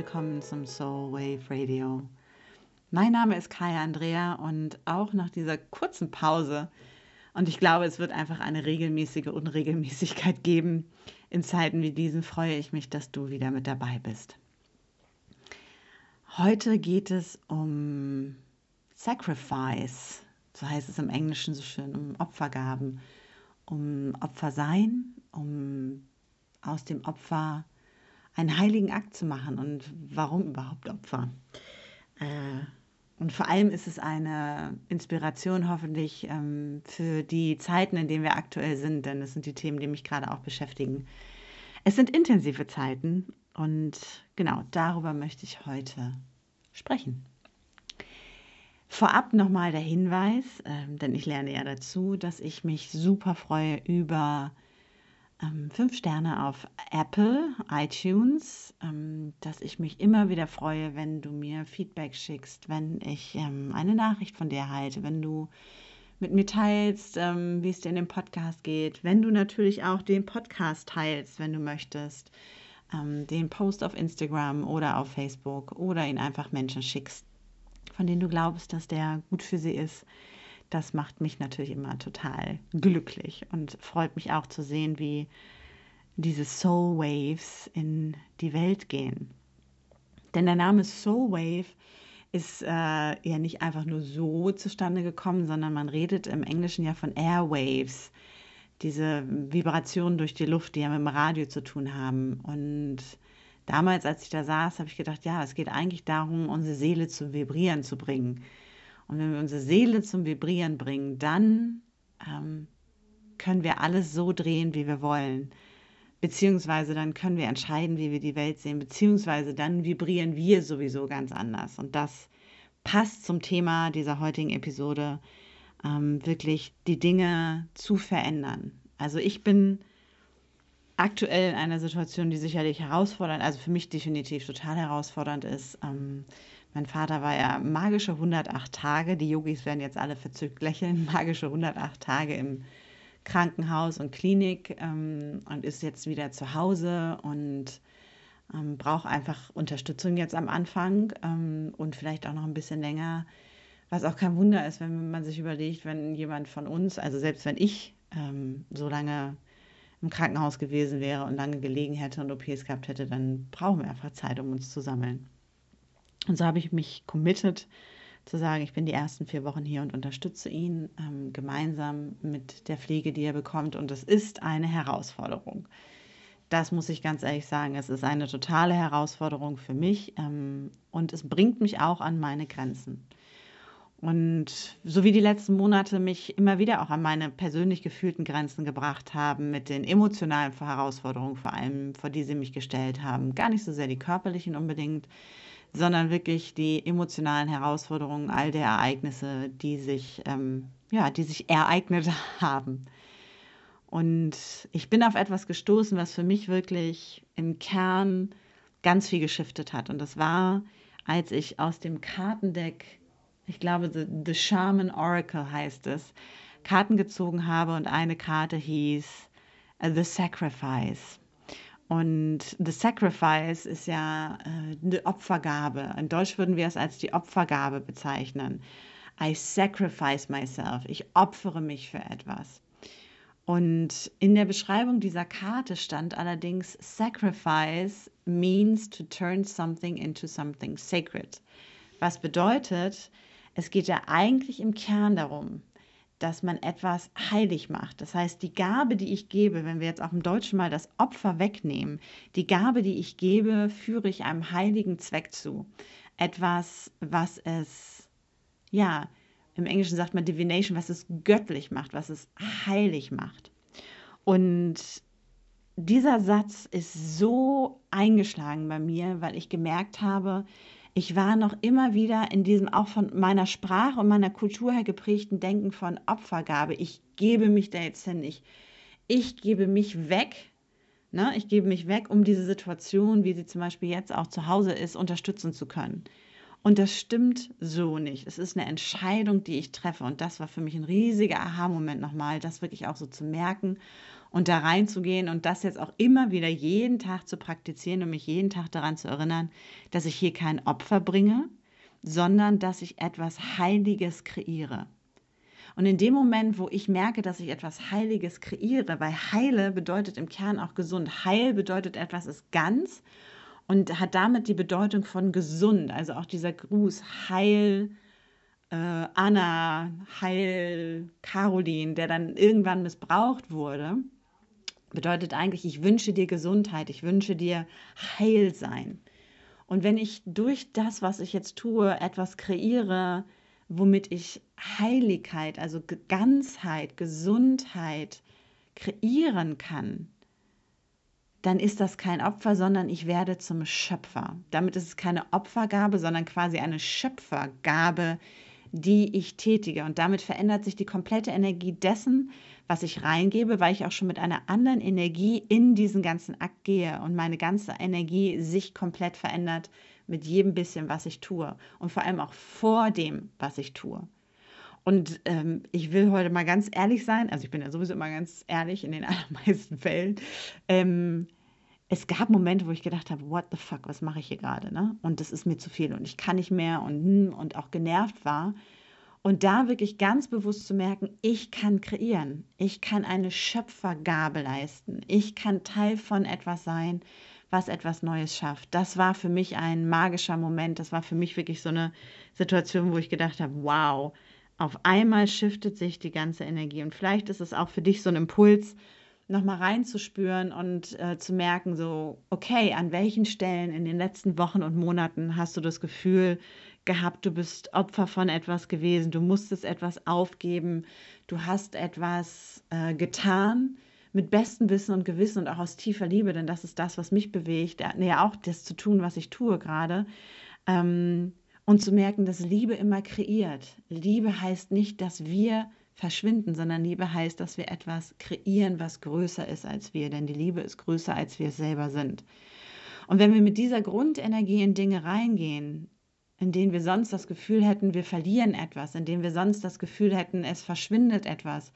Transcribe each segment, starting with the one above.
willkommen zum Soul Wave Radio. Mein Name ist Kaya Andrea und auch nach dieser kurzen Pause, und ich glaube, es wird einfach eine regelmäßige Unregelmäßigkeit geben, in Zeiten wie diesen freue ich mich, dass du wieder mit dabei bist. Heute geht es um Sacrifice, so heißt es im Englischen so schön, um Opfergaben, um Opfersein, um aus dem Opfer einen heiligen Akt zu machen. Und warum überhaupt Opfer? Äh, und vor allem ist es eine Inspiration hoffentlich ähm, für die Zeiten, in denen wir aktuell sind, denn das sind die Themen, die mich gerade auch beschäftigen. Es sind intensive Zeiten und genau darüber möchte ich heute sprechen. Vorab nochmal der Hinweis, äh, denn ich lerne ja dazu, dass ich mich super freue über ähm, fünf Sterne auf Apple, iTunes, ähm, dass ich mich immer wieder freue, wenn du mir Feedback schickst, wenn ich ähm, eine Nachricht von dir halte, wenn du mit mir teilst, ähm, wie es dir in dem Podcast geht, wenn du natürlich auch den Podcast teilst, wenn du möchtest, ähm, den Post auf Instagram oder auf Facebook oder ihn einfach Menschen schickst, von denen du glaubst, dass der gut für sie ist das macht mich natürlich immer total glücklich und freut mich auch zu sehen, wie diese Soul Waves in die Welt gehen. Denn der Name Soul Wave ist äh, ja nicht einfach nur so zustande gekommen, sondern man redet im Englischen ja von Airwaves, diese Vibrationen durch die Luft, die ja mit dem Radio zu tun haben. Und damals, als ich da saß, habe ich gedacht, ja, es geht eigentlich darum, unsere Seele zu vibrieren zu bringen. Und wenn wir unsere Seele zum Vibrieren bringen, dann ähm, können wir alles so drehen, wie wir wollen. Beziehungsweise dann können wir entscheiden, wie wir die Welt sehen. Beziehungsweise dann vibrieren wir sowieso ganz anders. Und das passt zum Thema dieser heutigen Episode, ähm, wirklich die Dinge zu verändern. Also ich bin aktuell in einer Situation, die sicherlich herausfordernd, also für mich definitiv total herausfordernd ist. Ähm, mein Vater war ja magische 108 Tage. Die Yogis werden jetzt alle verzückt lächeln. Magische 108 Tage im Krankenhaus und Klinik ähm, und ist jetzt wieder zu Hause und ähm, braucht einfach Unterstützung jetzt am Anfang ähm, und vielleicht auch noch ein bisschen länger. Was auch kein Wunder ist, wenn man sich überlegt, wenn jemand von uns, also selbst wenn ich ähm, so lange im Krankenhaus gewesen wäre und lange gelegen hätte und OPs gehabt hätte, dann brauchen wir einfach Zeit, um uns zu sammeln. Und so habe ich mich committed zu sagen, ich bin die ersten vier Wochen hier und unterstütze ihn ähm, gemeinsam mit der Pflege, die er bekommt. Und es ist eine Herausforderung. Das muss ich ganz ehrlich sagen. Es ist eine totale Herausforderung für mich ähm, und es bringt mich auch an meine Grenzen. Und so wie die letzten Monate mich immer wieder auch an meine persönlich gefühlten Grenzen gebracht haben, mit den emotionalen Herausforderungen vor allem, vor die sie mich gestellt haben, gar nicht so sehr die körperlichen unbedingt, sondern wirklich die emotionalen Herausforderungen all der Ereignisse, die sich, ähm, ja, die sich ereignet haben. Und ich bin auf etwas gestoßen, was für mich wirklich im Kern ganz viel geschiftet hat. Und das war, als ich aus dem Kartendeck, ich glaube, The, The Shaman Oracle heißt es, Karten gezogen habe und eine Karte hieß uh, The Sacrifice. Und The Sacrifice ist ja äh, eine Opfergabe. In Deutsch würden wir es als die Opfergabe bezeichnen. I sacrifice myself. Ich opfere mich für etwas. Und in der Beschreibung dieser Karte stand allerdings Sacrifice means to turn something into something sacred. Was bedeutet, es geht ja eigentlich im Kern darum, dass man etwas heilig macht. Das heißt, die Gabe, die ich gebe, wenn wir jetzt auch im Deutschen mal das Opfer wegnehmen, die Gabe, die ich gebe, führe ich einem heiligen Zweck zu. Etwas, was es, ja, im Englischen sagt man Divination, was es göttlich macht, was es heilig macht. Und dieser Satz ist so eingeschlagen bei mir, weil ich gemerkt habe, ich war noch immer wieder in diesem auch von meiner Sprache und meiner Kultur her geprägten Denken von Opfergabe. Ich gebe mich da jetzt hin. Ich, ich gebe mich weg. Ne? Ich gebe mich weg, um diese Situation, wie sie zum Beispiel jetzt auch zu Hause ist, unterstützen zu können. Und das stimmt so nicht. Es ist eine Entscheidung, die ich treffe. Und das war für mich ein riesiger Aha-Moment nochmal, das wirklich auch so zu merken und da reinzugehen und das jetzt auch immer wieder jeden Tag zu praktizieren und mich jeden Tag daran zu erinnern, dass ich hier kein Opfer bringe, sondern dass ich etwas Heiliges kreiere. Und in dem Moment, wo ich merke, dass ich etwas Heiliges kreiere, weil Heile bedeutet im Kern auch gesund. Heil bedeutet etwas ist ganz und hat damit die Bedeutung von gesund. Also auch dieser Gruß Heil äh, Anna, Heil Caroline, der dann irgendwann missbraucht wurde bedeutet eigentlich, ich wünsche dir Gesundheit, ich wünsche dir Heilsein. Und wenn ich durch das, was ich jetzt tue, etwas kreiere, womit ich Heiligkeit, also Ganzheit, Gesundheit kreieren kann, dann ist das kein Opfer, sondern ich werde zum Schöpfer. Damit ist es keine Opfergabe, sondern quasi eine Schöpfergabe, die ich tätige. Und damit verändert sich die komplette Energie dessen, was ich reingebe, weil ich auch schon mit einer anderen Energie in diesen ganzen Akt gehe und meine ganze Energie sich komplett verändert mit jedem bisschen, was ich tue und vor allem auch vor dem, was ich tue. Und ähm, ich will heute mal ganz ehrlich sein, also ich bin ja sowieso immer ganz ehrlich in den allermeisten Fällen. Ähm, es gab Momente, wo ich gedacht habe, what the fuck, was mache ich hier gerade? Ne? Und das ist mir zu viel und ich kann nicht mehr und, hm, und auch genervt war. Und da wirklich ganz bewusst zu merken, ich kann kreieren, ich kann eine Schöpfergabe leisten, ich kann Teil von etwas sein, was etwas Neues schafft. Das war für mich ein magischer Moment. Das war für mich wirklich so eine Situation, wo ich gedacht habe, wow, auf einmal shiftet sich die ganze Energie. Und vielleicht ist es auch für dich so ein Impuls, nochmal reinzuspüren und äh, zu merken, so, okay, an welchen Stellen in den letzten Wochen und Monaten hast du das Gefühl, gehabt, du bist Opfer von etwas gewesen, du musstest etwas aufgeben, du hast etwas äh, getan mit bestem Wissen und Gewissen und auch aus tiefer Liebe, denn das ist das, was mich bewegt, nee, auch das zu tun, was ich tue gerade. Ähm, und zu merken, dass Liebe immer kreiert. Liebe heißt nicht, dass wir verschwinden, sondern Liebe heißt, dass wir etwas kreieren, was größer ist als wir, denn die Liebe ist größer, als wir selber sind. Und wenn wir mit dieser Grundenergie in Dinge reingehen, in denen wir sonst das Gefühl hätten, wir verlieren etwas, in denen wir sonst das Gefühl hätten, es verschwindet etwas,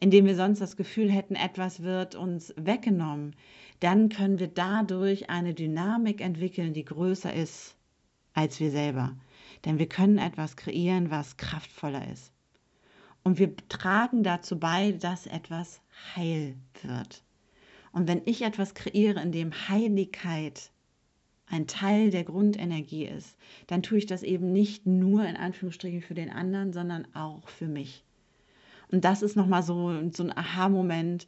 in denen wir sonst das Gefühl hätten, etwas wird uns weggenommen, dann können wir dadurch eine Dynamik entwickeln, die größer ist als wir selber. Denn wir können etwas kreieren, was kraftvoller ist. Und wir tragen dazu bei, dass etwas heil wird. Und wenn ich etwas kreiere, in dem Heiligkeit ein Teil der Grundenergie ist, dann tue ich das eben nicht nur in Anführungsstrichen für den anderen, sondern auch für mich. Und das ist nochmal so, so ein Aha-Moment.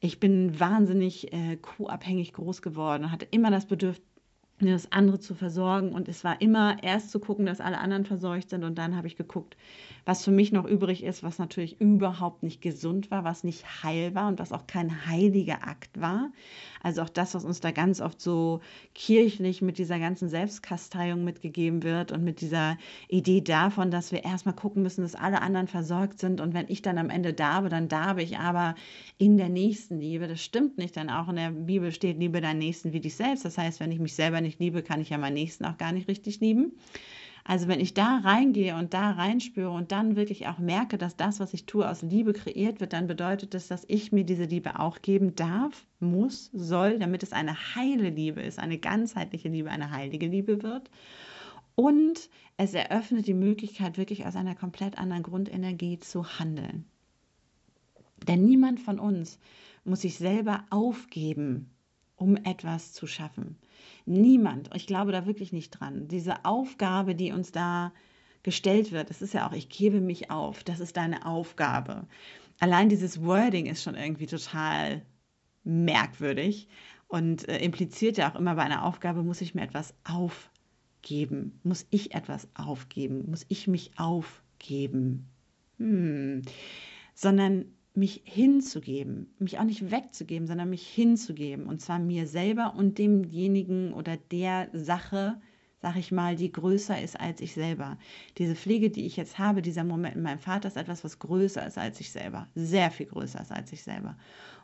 Ich bin wahnsinnig äh, co-abhängig groß geworden, hatte immer das Bedürfnis, das andere zu versorgen. Und es war immer erst zu gucken, dass alle anderen versorgt sind. Und dann habe ich geguckt, was für mich noch übrig ist, was natürlich überhaupt nicht gesund war, was nicht heil war und was auch kein heiliger Akt war. Also auch das, was uns da ganz oft so kirchlich mit dieser ganzen Selbstkasteiung mitgegeben wird und mit dieser Idee davon, dass wir erstmal gucken müssen, dass alle anderen versorgt sind. Und wenn ich dann am Ende darbe, dann darbe ich aber in der nächsten Liebe. Das stimmt nicht, denn auch in der Bibel steht, liebe deinen Nächsten wie dich selbst. Das heißt, wenn ich mich selber nicht liebe, kann ich ja meinen Nächsten auch gar nicht richtig lieben. Also wenn ich da reingehe und da reinspüre und dann wirklich auch merke, dass das, was ich tue, aus Liebe kreiert wird, dann bedeutet das, dass ich mir diese Liebe auch geben darf, muss, soll, damit es eine heile Liebe ist, eine ganzheitliche Liebe, eine heilige Liebe wird. Und es eröffnet die Möglichkeit, wirklich aus einer komplett anderen Grundenergie zu handeln. Denn niemand von uns muss sich selber aufgeben, um etwas zu schaffen. Niemand, ich glaube da wirklich nicht dran. Diese Aufgabe, die uns da gestellt wird, das ist ja auch, ich gebe mich auf, das ist deine Aufgabe. Allein dieses Wording ist schon irgendwie total merkwürdig und äh, impliziert ja auch immer bei einer Aufgabe, muss ich mir etwas aufgeben, muss ich etwas aufgeben, muss ich mich aufgeben. Hm. Sondern mich hinzugeben, mich auch nicht wegzugeben, sondern mich hinzugeben. Und zwar mir selber und demjenigen oder der Sache, sag ich mal, die größer ist als ich selber. Diese Pflege, die ich jetzt habe, dieser Moment mit meinem Vater ist etwas, was größer ist als ich selber. Sehr viel größer ist als ich selber.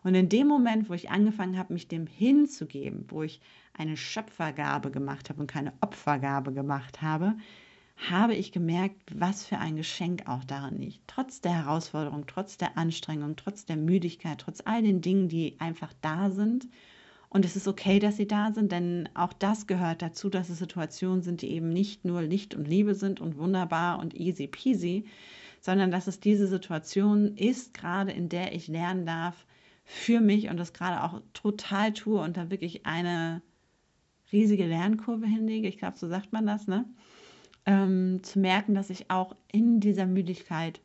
Und in dem Moment, wo ich angefangen habe, mich dem hinzugeben, wo ich eine Schöpfergabe gemacht habe und keine Opfergabe gemacht habe, habe ich gemerkt, was für ein Geschenk auch darin liegt. Trotz der Herausforderung, trotz der Anstrengung, trotz der Müdigkeit, trotz all den Dingen, die einfach da sind. Und es ist okay, dass sie da sind, denn auch das gehört dazu, dass es Situationen sind, die eben nicht nur Licht und Liebe sind und wunderbar und easy peasy, sondern dass es diese Situation ist, gerade in der ich lernen darf, für mich und das gerade auch total tue und da wirklich eine riesige Lernkurve hinlege. Ich glaube, so sagt man das, ne? Ähm, zu merken, dass ich auch in dieser Müdigkeit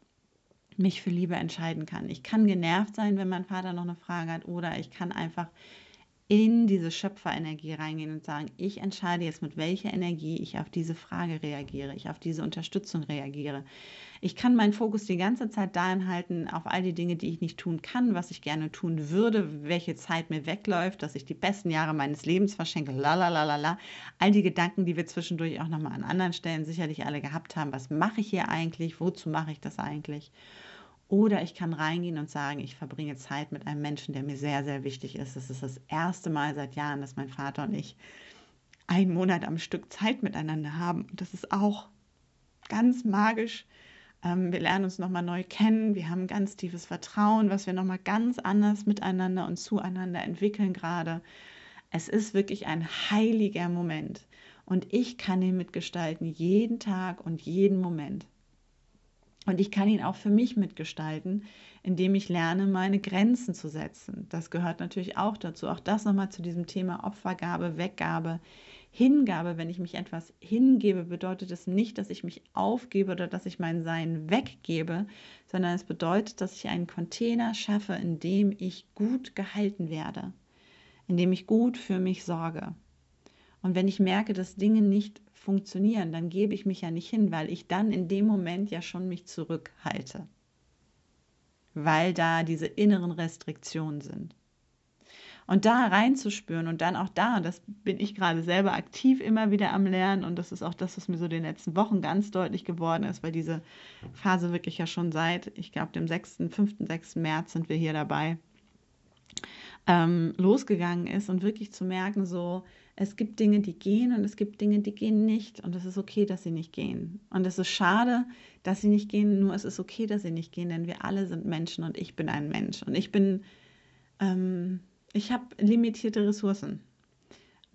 mich für Liebe entscheiden kann. Ich kann genervt sein, wenn mein Vater noch eine Frage hat, oder ich kann einfach in diese Schöpferenergie reingehen und sagen, ich entscheide jetzt, mit welcher Energie ich auf diese Frage reagiere, ich auf diese Unterstützung reagiere. Ich kann meinen Fokus die ganze Zeit dahin halten, auf all die Dinge, die ich nicht tun kann, was ich gerne tun würde, welche Zeit mir wegläuft, dass ich die besten Jahre meines Lebens verschenke, la la la la la. All die Gedanken, die wir zwischendurch auch nochmal an anderen Stellen sicherlich alle gehabt haben. Was mache ich hier eigentlich? Wozu mache ich das eigentlich? Oder ich kann reingehen und sagen, ich verbringe Zeit mit einem Menschen, der mir sehr, sehr wichtig ist. Das ist das erste Mal seit Jahren, dass mein Vater und ich einen Monat am Stück Zeit miteinander haben. Und das ist auch ganz magisch. Ähm, wir lernen uns nochmal neu kennen. Wir haben ganz tiefes Vertrauen, was wir nochmal ganz anders miteinander und zueinander entwickeln gerade. Es ist wirklich ein heiliger Moment. Und ich kann ihn mitgestalten, jeden Tag und jeden Moment. Und ich kann ihn auch für mich mitgestalten, indem ich lerne, meine Grenzen zu setzen. Das gehört natürlich auch dazu. Auch das nochmal zu diesem Thema Opfergabe, Weggabe, Hingabe. Wenn ich mich etwas hingebe, bedeutet es nicht, dass ich mich aufgebe oder dass ich mein Sein weggebe, sondern es bedeutet, dass ich einen Container schaffe, in dem ich gut gehalten werde, in dem ich gut für mich sorge. Und wenn ich merke, dass Dinge nicht funktionieren, dann gebe ich mich ja nicht hin, weil ich dann in dem Moment ja schon mich zurückhalte, weil da diese inneren Restriktionen sind. Und da reinzuspüren und dann auch da, das bin ich gerade selber aktiv immer wieder am Lernen und das ist auch das, was mir so in den letzten Wochen ganz deutlich geworden ist, weil diese Phase wirklich ja schon seit, ich glaube, dem 6., 5., 6. März sind wir hier dabei, ähm, losgegangen ist und wirklich zu merken, so, es gibt Dinge, die gehen und es gibt Dinge, die gehen nicht. Und es ist okay, dass sie nicht gehen. Und es ist schade, dass sie nicht gehen, nur es ist okay, dass sie nicht gehen, denn wir alle sind Menschen und ich bin ein Mensch. Und ich bin, ähm, ich habe limitierte Ressourcen.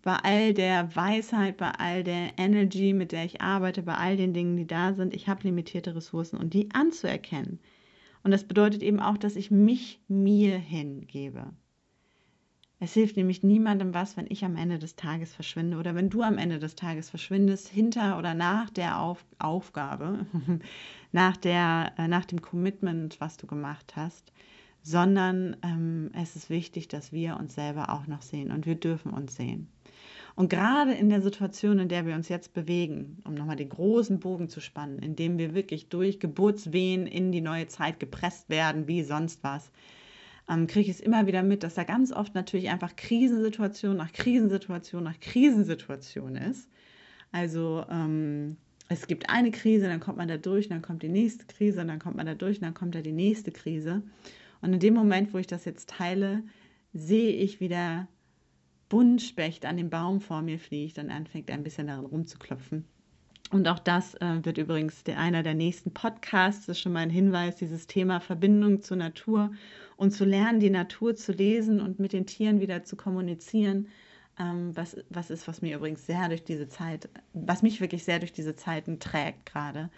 Bei all der Weisheit, bei all der Energy, mit der ich arbeite, bei all den Dingen, die da sind, ich habe limitierte Ressourcen und die anzuerkennen. Und das bedeutet eben auch, dass ich mich mir hingebe. Es hilft nämlich niemandem was, wenn ich am Ende des Tages verschwinde oder wenn du am Ende des Tages verschwindest, hinter oder nach der Auf Aufgabe, nach, der, äh, nach dem Commitment, was du gemacht hast, sondern ähm, es ist wichtig, dass wir uns selber auch noch sehen und wir dürfen uns sehen. Und gerade in der Situation, in der wir uns jetzt bewegen, um nochmal den großen Bogen zu spannen, in dem wir wirklich durch Geburtswehen in die neue Zeit gepresst werden, wie sonst was, ähm, kriege ich es immer wieder mit, dass da ganz oft natürlich einfach Krisensituation nach Krisensituation nach Krisensituation ist. Also ähm, es gibt eine Krise, dann kommt man da durch, dann kommt die nächste Krise, dann kommt man da durch, dann kommt da die nächste Krise. Und in dem Moment, wo ich das jetzt teile, sehe ich wieder Buntspecht an dem Baum vor mir fliegt und anfängt ein bisschen daran rumzuklopfen. Und auch das äh, wird übrigens der, einer der nächsten Podcasts, das ist schon mal ein Hinweis, dieses Thema Verbindung zur Natur und zu lernen, die Natur zu lesen und mit den Tieren wieder zu kommunizieren, ähm, was, was ist, was mir übrigens sehr durch diese Zeit, was mich wirklich sehr durch diese Zeiten trägt gerade.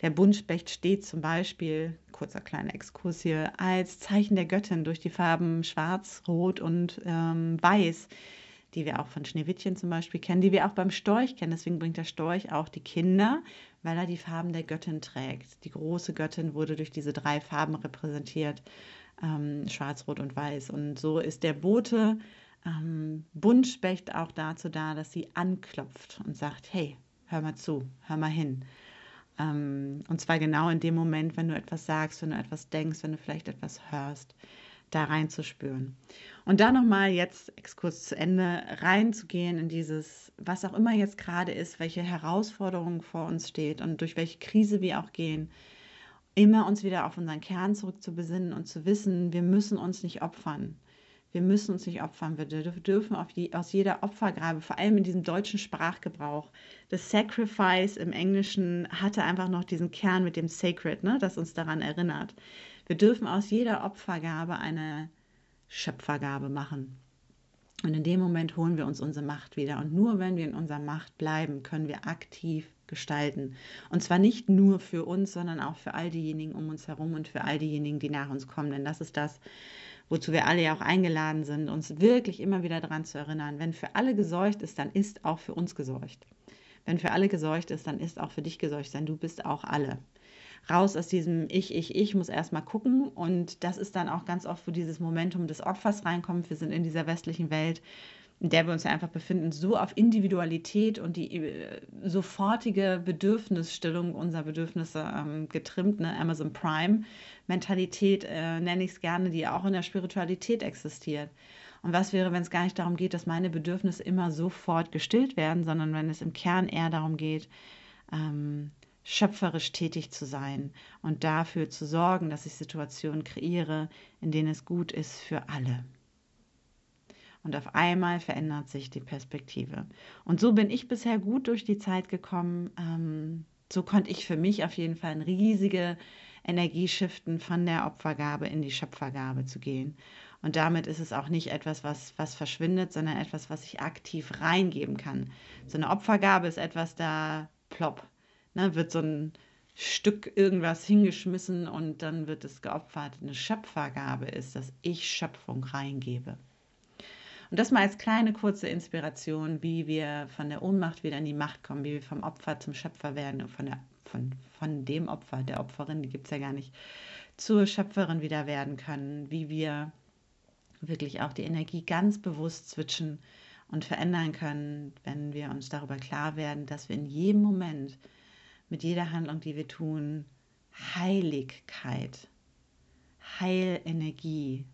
Der Buntspecht steht zum Beispiel, kurzer kleiner Exkurs hier, als Zeichen der Göttin durch die Farben Schwarz, Rot und ähm, Weiß, die wir auch von Schneewittchen zum Beispiel kennen, die wir auch beim Storch kennen. Deswegen bringt der Storch auch die Kinder, weil er die Farben der Göttin trägt. Die große Göttin wurde durch diese drei Farben repräsentiert ähm, schwarz, rot und weiß. Und so ist der Bote ähm, Buntspecht auch dazu da, dass sie anklopft und sagt, hey, hör mal zu, hör mal hin. Ähm, und zwar genau in dem Moment, wenn du etwas sagst, wenn du etwas denkst, wenn du vielleicht etwas hörst, da reinzuspüren. Und da nochmal jetzt, Exkurs zu Ende, reinzugehen in dieses, was auch immer jetzt gerade ist, welche Herausforderung vor uns steht und durch welche Krise wir auch gehen, immer uns wieder auf unseren Kern zurückzubesinnen und zu wissen, wir müssen uns nicht opfern. Wir müssen uns nicht opfern. Wir dürfen je, aus jeder Opfergabe, vor allem in diesem deutschen Sprachgebrauch, das Sacrifice im Englischen hatte einfach noch diesen Kern mit dem Sacred, ne, das uns daran erinnert. Wir dürfen aus jeder Opfergabe eine Schöpfergabe machen. Und in dem Moment holen wir uns unsere Macht wieder. Und nur wenn wir in unserer Macht bleiben, können wir aktiv gestalten. Und zwar nicht nur für uns, sondern auch für all diejenigen um uns herum und für all diejenigen, die nach uns kommen. Denn das ist das, wozu wir alle ja auch eingeladen sind, uns wirklich immer wieder daran zu erinnern, wenn für alle gesorgt ist, dann ist auch für uns gesorgt. Wenn für alle gesorgt ist, dann ist auch für dich gesorgt, denn du bist auch alle. Raus aus diesem Ich, Ich, Ich muss erstmal gucken und das ist dann auch ganz oft, wo dieses Momentum des Opfers reinkommt. Wir sind in dieser westlichen Welt, in der wir uns ja einfach befinden, so auf Individualität und die äh, sofortige Bedürfnisstellung unserer Bedürfnisse ähm, getrimmt, ne? Amazon Prime Mentalität äh, nenne ich es gerne, die auch in der Spiritualität existiert. Und was wäre, wenn es gar nicht darum geht, dass meine Bedürfnisse immer sofort gestillt werden, sondern wenn es im Kern eher darum geht, ähm, schöpferisch tätig zu sein und dafür zu sorgen, dass ich Situationen kreiere, in denen es gut ist für alle. Und auf einmal verändert sich die Perspektive. Und so bin ich bisher gut durch die Zeit gekommen. Ähm, so konnte ich für mich auf jeden Fall eine riesige Energie shiften, von der Opfergabe in die Schöpfergabe zu gehen. Und damit ist es auch nicht etwas, was, was verschwindet, sondern etwas, was ich aktiv reingeben kann. So eine Opfergabe ist etwas, da plopp, ne, wird so ein Stück irgendwas hingeschmissen und dann wird es geopfert. Eine Schöpfergabe ist, dass ich Schöpfung reingebe. Und das mal als kleine kurze Inspiration, wie wir von der Ohnmacht wieder in die Macht kommen, wie wir vom Opfer zum Schöpfer werden, von, der, von, von dem Opfer, der Opferin, die gibt es ja gar nicht, zur Schöpferin wieder werden können, wie wir wirklich auch die Energie ganz bewusst switchen und verändern können, wenn wir uns darüber klar werden, dass wir in jedem Moment mit jeder Handlung, die wir tun, Heiligkeit, Heilenergie,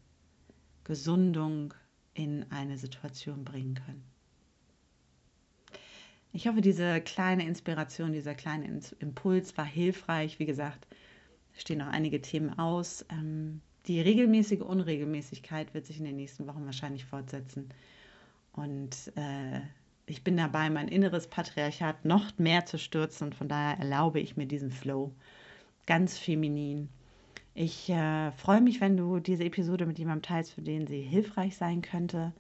Gesundung, in eine Situation bringen können. Ich hoffe, diese kleine Inspiration, dieser kleine Impuls war hilfreich. Wie gesagt, stehen noch einige Themen aus. Ähm, die regelmäßige Unregelmäßigkeit wird sich in den nächsten Wochen wahrscheinlich fortsetzen. Und äh, ich bin dabei, mein inneres Patriarchat noch mehr zu stürzen. Und von daher erlaube ich mir diesen Flow ganz feminin ich äh, freue mich, wenn du diese Episode mit jemandem teilst, für den sie hilfreich sein könnte.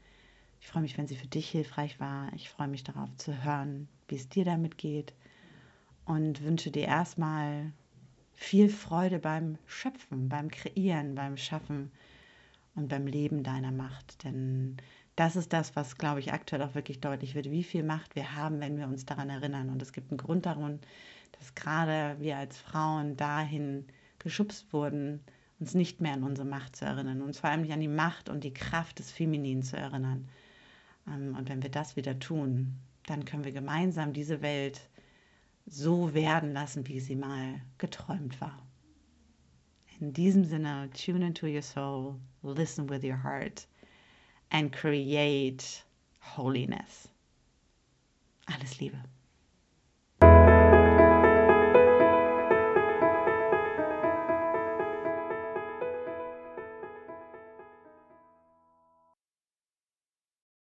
Ich freue mich, wenn sie für dich hilfreich war. Ich freue mich darauf zu hören, wie es dir damit geht. Und wünsche dir erstmal viel Freude beim Schöpfen, beim Kreieren, beim Schaffen und beim Leben deiner Macht. Denn das ist das, was, glaube ich, aktuell auch wirklich deutlich wird, wie viel Macht wir haben, wenn wir uns daran erinnern. Und es gibt einen Grund darum, dass gerade wir als Frauen dahin geschubst wurden, uns nicht mehr an unsere Macht zu erinnern, uns vor allem nicht an die Macht und die Kraft des Femininen zu erinnern. Ähm, und wenn wir das wieder tun, dann können wir gemeinsam diese Welt so werden lassen, wie sie mal geträumt war. In diesem Sinne, tune into your soul, listen with your heart and create holiness. Alles Liebe.